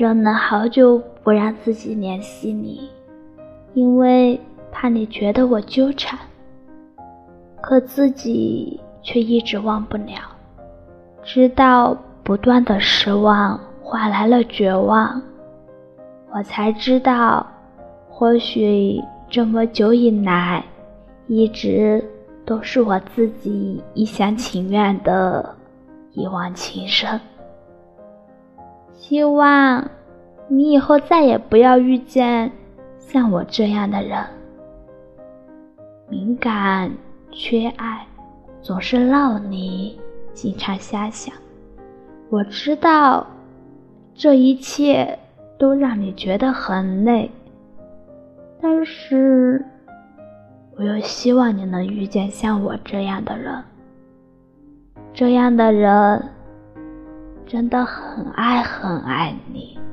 忍了好久不让自己联系你，因为怕你觉得我纠缠。可自己却一直忘不了，直到不断的失望换来了绝望，我才知道，或许这么久以来，一直都是我自己一厢情愿的一往情深。希望你以后再也不要遇见像我这样的人，敏感。缺爱，总是闹你，经常瞎想。我知道这一切都让你觉得很累，但是我又希望你能遇见像我这样的人。这样的人真的很爱很爱你。